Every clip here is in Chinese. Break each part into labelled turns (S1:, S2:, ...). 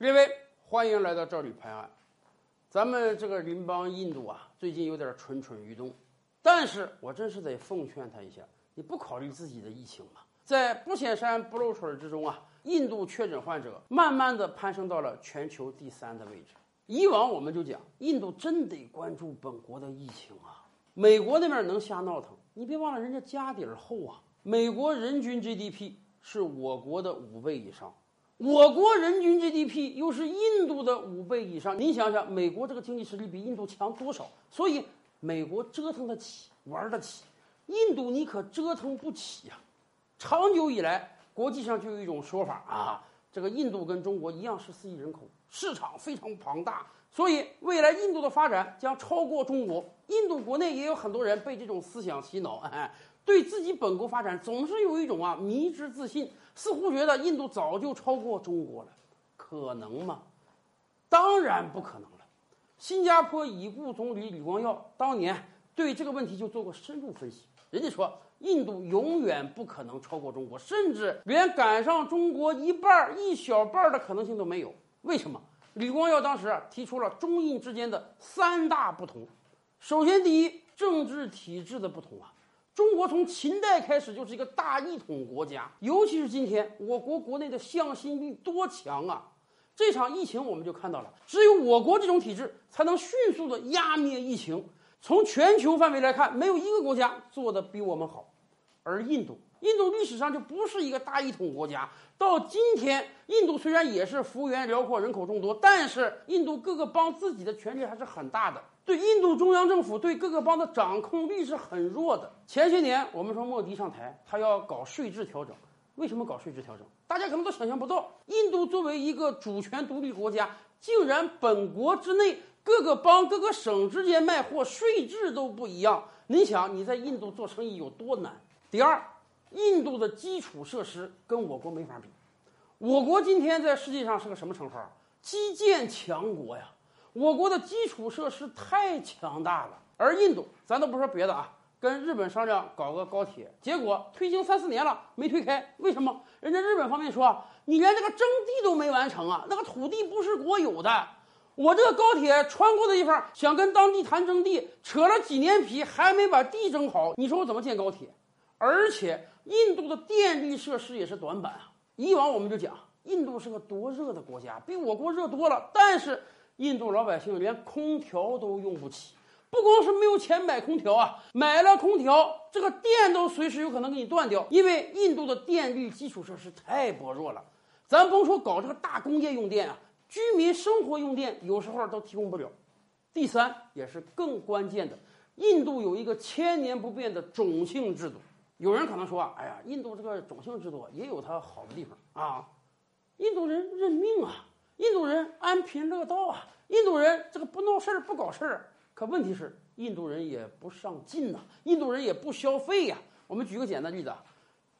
S1: 列位，欢迎来到赵吕拍案。咱们这个邻邦印度啊，最近有点蠢蠢欲动，但是我真是得奉劝他一下，你不考虑自己的疫情吗？在不显山不露水之中啊，印度确诊患者慢慢的攀升到了全球第三的位置。以往我们就讲，印度真得关注本国的疫情啊。美国那边能瞎闹腾，你别忘了人家家底儿厚啊。美国人均 GDP 是我国的五倍以上。我国人均 GDP 又是印度的五倍以上，您想想，美国这个经济实力比印度强多少？所以美国折腾得起，玩得起，印度你可折腾不起呀。长久以来，国际上就有一种说法啊，这个印度跟中国一样是四亿人口，市场非常庞大，所以未来印度的发展将超过中国。印度国内也有很多人被这种思想洗脑，哎，对自己本国发展总是有一种啊迷之自信。似乎觉得印度早就超过中国了，可能吗？当然不可能了。新加坡已故总理李光耀当年对这个问题就做过深入分析，人家说印度永远不可能超过中国，甚至连赶上中国一半一小半的可能性都没有。为什么？李光耀当时提出了中印之间的三大不同。首先，第一，政治体制的不同啊。中国从秦代开始就是一个大一统国家，尤其是今天，我国国内的向心力多强啊！这场疫情我们就看到了，只有我国这种体制才能迅速的压灭疫情。从全球范围来看，没有一个国家做的比我们好。而印度，印度历史上就不是一个大一统国家，到今天，印度虽然也是幅员辽阔、人口众多，但是印度各个邦自己的权力还是很大的。对印度中央政府对各个邦的掌控力是很弱的。前些年我们说莫迪上台，他要搞税制调整，为什么搞税制调整？大家可能都想象不到，印度作为一个主权独立国家，竟然本国之内各个邦、各个省之间卖货税制都不一样。你想你在印度做生意有多难？第二，印度的基础设施跟我国没法比。我国今天在世界上是个什么称号？基建强国呀。我国的基础设施太强大了，而印度，咱都不说别的啊，跟日本商量搞个高铁，结果推行三四年了没推开，为什么？人家日本方面说，你连这个征地都没完成啊，那个土地不是国有的，我这个高铁穿过的地方，想跟当地谈征地，扯了几年皮，还没把地征好，你说我怎么建高铁？而且印度的电力设施也是短板啊。以往我们就讲，印度是个多热的国家，比我国热多了，但是。印度老百姓连空调都用不起，不光是没有钱买空调啊，买了空调，这个电都随时有可能给你断掉，因为印度的电力基础设施太薄弱了。咱甭说搞这个大工业用电啊，居民生活用电有时候都提供不了。第三，也是更关键的，印度有一个千年不变的种姓制度。有人可能说，哎呀，印度这个种姓制度也有它好的地方啊，印度人认命啊。印度人安贫乐道啊，印度人这个不闹事儿不搞事儿，可问题是印度人也不上进呐，印度人也不消费呀。我们举个简单例子啊，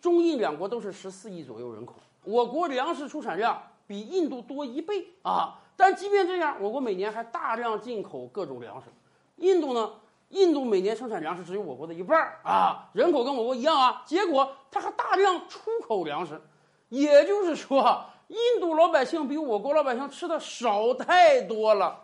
S1: 中印两国都是十四亿左右人口，我国粮食出产量比印度多一倍啊，但即便这样，我国每年还大量进口各种粮食。印度呢，印度每年生产粮食只有我国的一半啊，人口跟我国一样啊，结果它还大量出口粮食，也就是说。印度老百姓比我国老百姓吃的少太多了。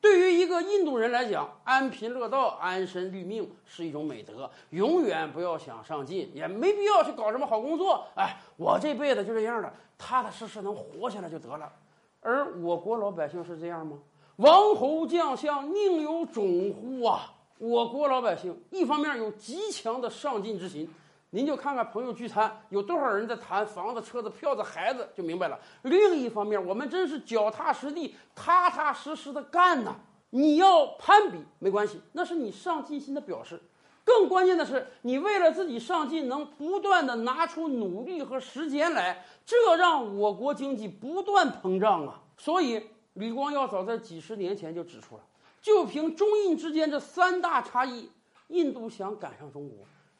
S1: 对于一个印度人来讲，安贫乐道、安身立命是一种美德，永远不要想上进，也没必要去搞什么好工作。哎，我这辈子就这样了，踏踏实实能活下来就得了。而我国老百姓是这样吗？王侯将相宁有种乎啊！我国老百姓一方面有极强的上进之心。您就看看朋友聚餐有多少人在谈房子、车子、票子、孩子，就明白了。另一方面，我们真是脚踏实地、踏踏实实的干呐。你要攀比没关系，那是你上进心的表示。更关键的是，你为了自己上进，能不断的拿出努力和时间来，这让我国经济不断膨胀啊。所以，李光耀早在几十年前就指出了，就凭中印之间这三大差异，印度想赶上中国。